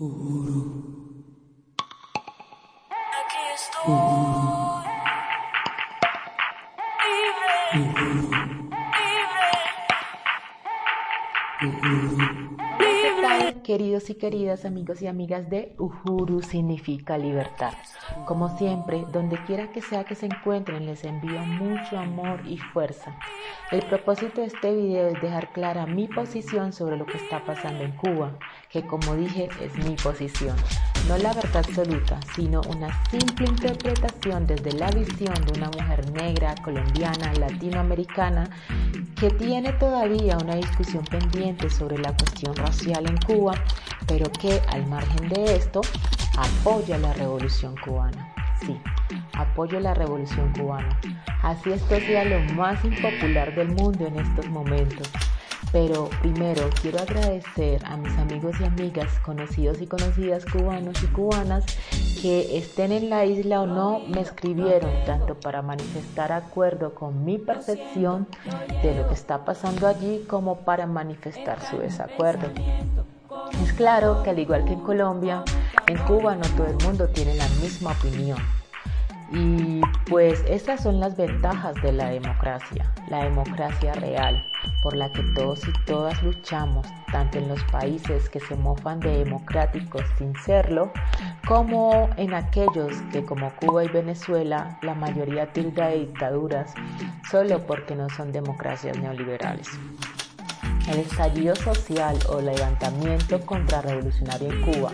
Aquí estoy. Queridos y queridas amigos y amigas de Uhuru significa libertad. Como siempre, donde quiera que sea que se encuentren, les envío mucho amor y fuerza. El propósito de este video es dejar clara mi posición sobre lo que está pasando en Cuba, que como dije es mi posición. No la verdad absoluta, sino una simple interpretación desde la visión de una mujer negra, colombiana, latinoamericana, que tiene todavía una discusión pendiente sobre la cuestión racial en Cuba, pero que al margen de esto apoya la revolución cubana. Sí, apoyo la revolución cubana. Así esto sea lo más impopular del mundo en estos momentos. Pero primero quiero agradecer a mis amigos y amigas, conocidos y conocidas cubanos y cubanas que estén en la isla o no, me escribieron tanto para manifestar acuerdo con mi percepción de lo que está pasando allí como para manifestar su desacuerdo. Es claro que al igual que en Colombia, en Cuba no todo el mundo tiene la misma opinión. Y pues esas son las ventajas de la democracia, la democracia real, por la que todos y todas luchamos, tanto en los países que se mofan de democráticos sin serlo, como en aquellos que como Cuba y Venezuela la mayoría tilda de dictaduras solo porque no son democracias neoliberales. El estallido social o levantamiento contrarrevolucionario en Cuba,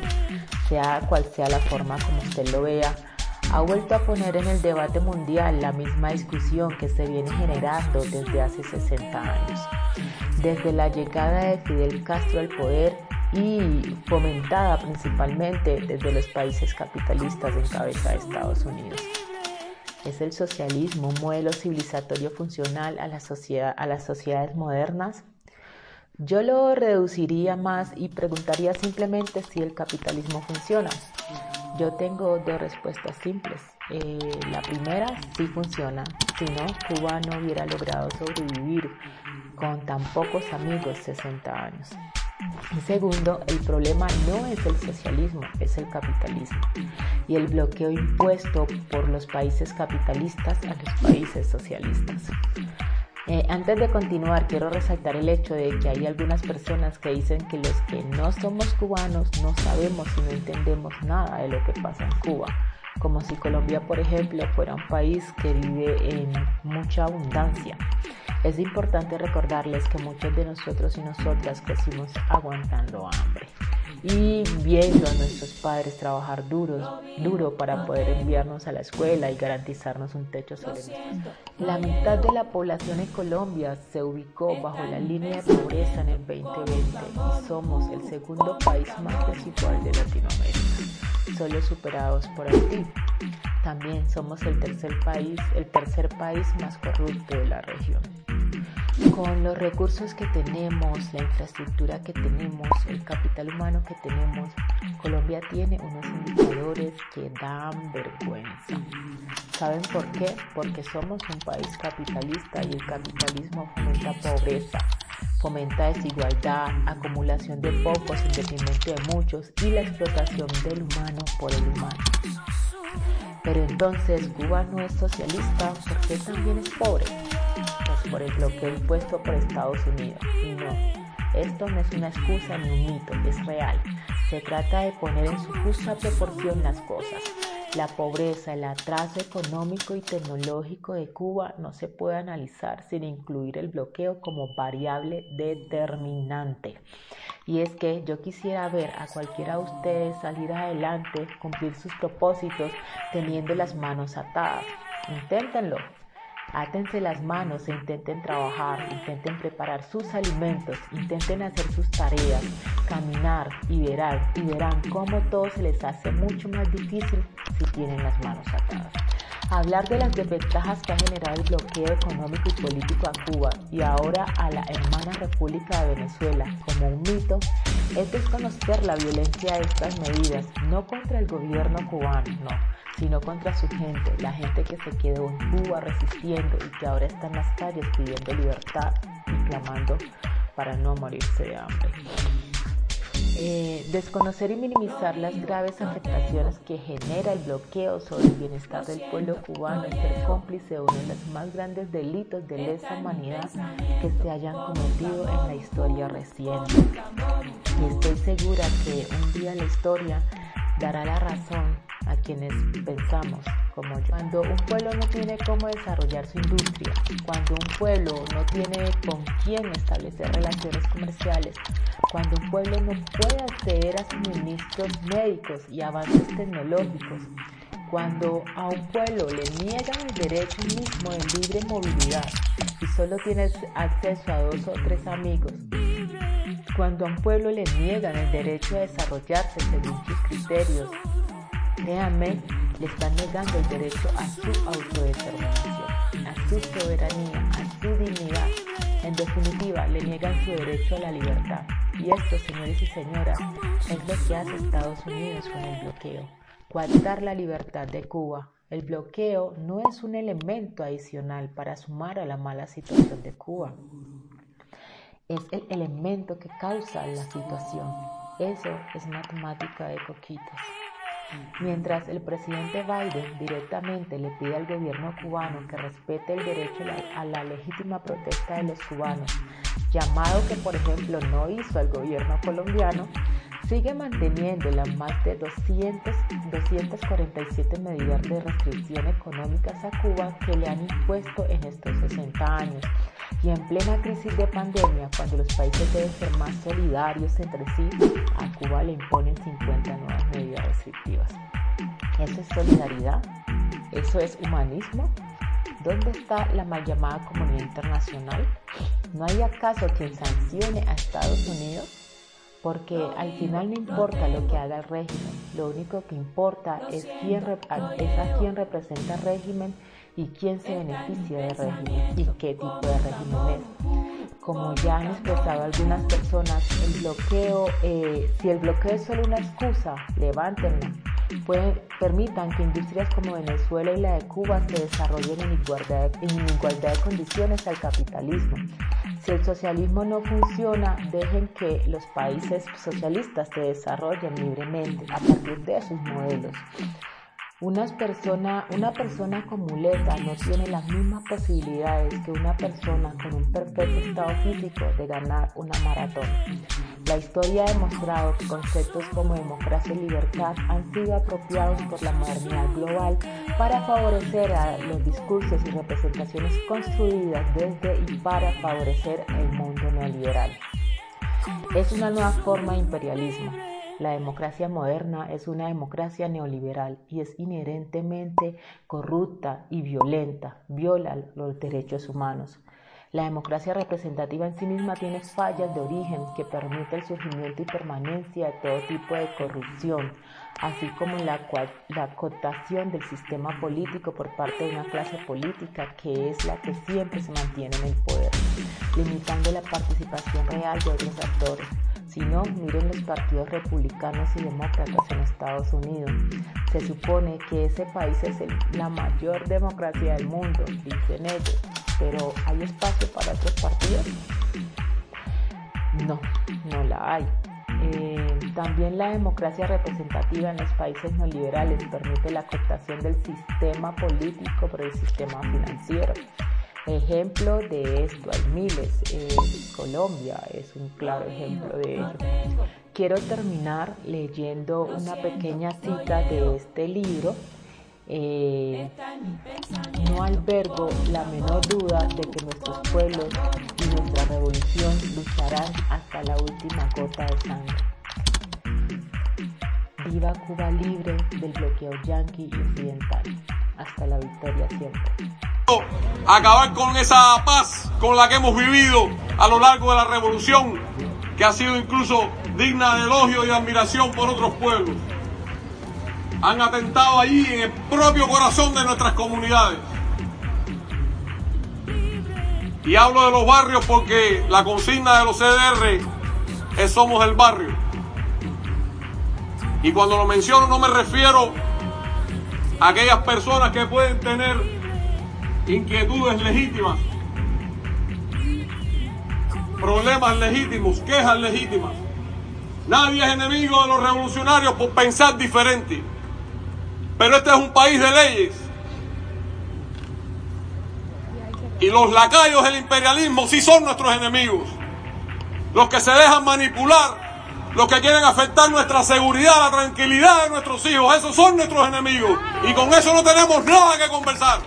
sea cual sea la forma como usted lo vea, ha vuelto a poner en el debate mundial la misma discusión que se viene generando desde hace 60 años, desde la llegada de Fidel Castro al poder y fomentada principalmente desde los países capitalistas en cabeza de Estados Unidos. ¿Es el socialismo un modelo civilizatorio funcional a, a las sociedades modernas? Yo lo reduciría más y preguntaría simplemente si el capitalismo funciona. Yo tengo dos respuestas simples. Eh, la primera, sí funciona. Si no, Cuba no hubiera logrado sobrevivir con tan pocos amigos 60 años. Y segundo, el problema no es el socialismo, es el capitalismo y el bloqueo impuesto por los países capitalistas a los países socialistas. Eh, antes de continuar, quiero resaltar el hecho de que hay algunas personas que dicen que los que no somos cubanos no sabemos y no entendemos nada de lo que pasa en Cuba, como si Colombia, por ejemplo, fuera un país que vive en mucha abundancia. Es importante recordarles que muchos de nosotros y nosotras crecimos aguantando hambre y viendo a nuestros padres trabajar duros, duro para poder enviarnos a la escuela y garantizarnos un techo nosotros. La mitad de la población en Colombia se ubicó bajo la línea de pobreza en el 2020 y somos el segundo país más desigual de Latinoamérica, solo superados por Haití. También somos el tercer país, el tercer país más corrupto de la región con los recursos que tenemos, la infraestructura que tenemos, el capital humano que tenemos, Colombia tiene unos indicadores que dan vergüenza. ¿Saben por qué? Porque somos un país capitalista y el capitalismo fomenta pobreza, fomenta desigualdad, acumulación de pocos en detrimento de muchos y la explotación del humano por el humano. Pero entonces Cuba no es socialista porque también es pobre por el bloqueo impuesto por Estados Unidos. Y no, esto no es una excusa ni un mito, es real. Se trata de poner en su justa proporción las cosas. La pobreza, el atraso económico y tecnológico de Cuba no se puede analizar sin incluir el bloqueo como variable determinante. Y es que yo quisiera ver a cualquiera de ustedes salir adelante, cumplir sus propósitos teniendo las manos atadas. Inténtenlo. Átense las manos e intenten trabajar, intenten preparar sus alimentos, intenten hacer sus tareas, caminar y verán, y verán cómo todo se les hace mucho más difícil si tienen las manos atadas. Hablar de las desventajas que ha generado el bloqueo económico y político a Cuba y ahora a la hermana República de Venezuela como un mito es desconocer la violencia de estas medidas, no contra el gobierno cubano, no sino contra su gente, la gente que se quedó en Cuba resistiendo y que ahora está en las calles pidiendo libertad y clamando para no morirse de hambre. Eh, desconocer y minimizar las graves afectaciones que genera el bloqueo sobre el bienestar del pueblo cubano es ser cómplice de uno de los más grandes delitos de lesa humanidad que se hayan cometido en la historia reciente. Y estoy segura que un día la historia dará la razón a quienes pensamos como yo. Cuando un pueblo no tiene cómo desarrollar su industria, cuando un pueblo no tiene con quién establecer relaciones comerciales, cuando un pueblo no puede acceder a suministros médicos y avances tecnológicos, cuando a un pueblo le niegan el derecho mismo de libre movilidad y solo tienes acceso a dos o tres amigos, cuando a un pueblo le niegan el derecho a desarrollarse según sus criterios, le están negando el derecho a su autodeterminación, a su soberanía, a su dignidad. En definitiva, le niegan su derecho a la libertad. Y esto, señores y señoras, es lo que hace Estados Unidos con el bloqueo. Coartar la libertad de Cuba. El bloqueo no es un elemento adicional para sumar a la mala situación de Cuba. Es el elemento que causa la situación. Eso es matemática de coquitos. Mientras el presidente Biden directamente le pide al gobierno cubano que respete el derecho a la legítima protesta de los cubanos, llamado que por ejemplo no hizo el gobierno colombiano, sigue manteniendo las más de 200, 247 medidas de restricción económicas a Cuba que le han impuesto en estos 60 años. Y en plena crisis de pandemia, cuando los países deben ser más solidarios entre sí, a Cuba le imponen 50 nuevas medidas restrictivas. ¿Eso es solidaridad? ¿Eso es humanismo? ¿Dónde está la mal llamada comunidad internacional? ¿No hay acaso quien sancione a Estados Unidos? Porque al final no importa lo que haga el régimen, lo único que importa es, quién, es a quién representa el régimen y quién se beneficia del régimen y qué tipo de régimen es. Como ya han expresado algunas personas, el bloqueo, eh, si el bloqueo es solo una excusa, levántenla. Permitan que industrias como Venezuela y la de Cuba se desarrollen en igualdad, en igualdad de condiciones al capitalismo. Si el socialismo no funciona, dejen que los países socialistas se desarrollen libremente a partir de sus modelos. Una persona, una persona con muleta no tiene las mismas posibilidades que una persona con un perfecto estado físico de ganar una maratón. La historia ha demostrado que conceptos como democracia y libertad han sido apropiados por la modernidad global para favorecer a los discursos y representaciones construidas desde y para favorecer el mundo neoliberal. Es una nueva forma de imperialismo la democracia moderna es una democracia neoliberal y es inherentemente corrupta y violenta, viola los derechos humanos. La democracia representativa en sí misma tiene fallas de origen que permiten el surgimiento y permanencia de todo tipo de corrupción, así como la, la del sistema político por parte de una clase política que es la que siempre se mantiene en el poder, limitando la participación real de otros actores. Si no, miren los partidos republicanos y demócratas en Estados Unidos. Se supone que ese país es la mayor democracia del mundo, dicen ellos, pero ¿hay espacio para otros partidos? No, no la hay. Eh, también la democracia representativa en los países neoliberales permite la cooptación del sistema político por el sistema financiero. Ejemplo de esto hay miles. Eh, Colombia es un claro ejemplo de ello. Quiero terminar leyendo una pequeña cita de este libro. Eh, no albergo la menor duda de que nuestros pueblos y nuestra revolución lucharán hasta la última gota de sangre. Viva Cuba libre del bloqueo yanqui y occidental. Hasta la victoria siempre acabar con esa paz con la que hemos vivido a lo largo de la revolución, que ha sido incluso digna de elogio y admiración por otros pueblos. Han atentado allí en el propio corazón de nuestras comunidades. Y hablo de los barrios porque la consigna de los CDR es somos el barrio. Y cuando lo menciono no me refiero a aquellas personas que pueden tener inquietudes legítimas, problemas legítimos, quejas legítimas, Nadie es enemigo de los revolucionarios por pensar diferente. Pero este es un país de leyes. Y los lacayos del imperialismo sí son nuestros enemigos. Los que se dejan manipular, los que quieren afectar nuestra seguridad, la tranquilidad de nuestros hijos, esos son nuestros enemigos. Y con eso no tenemos nada que conversar.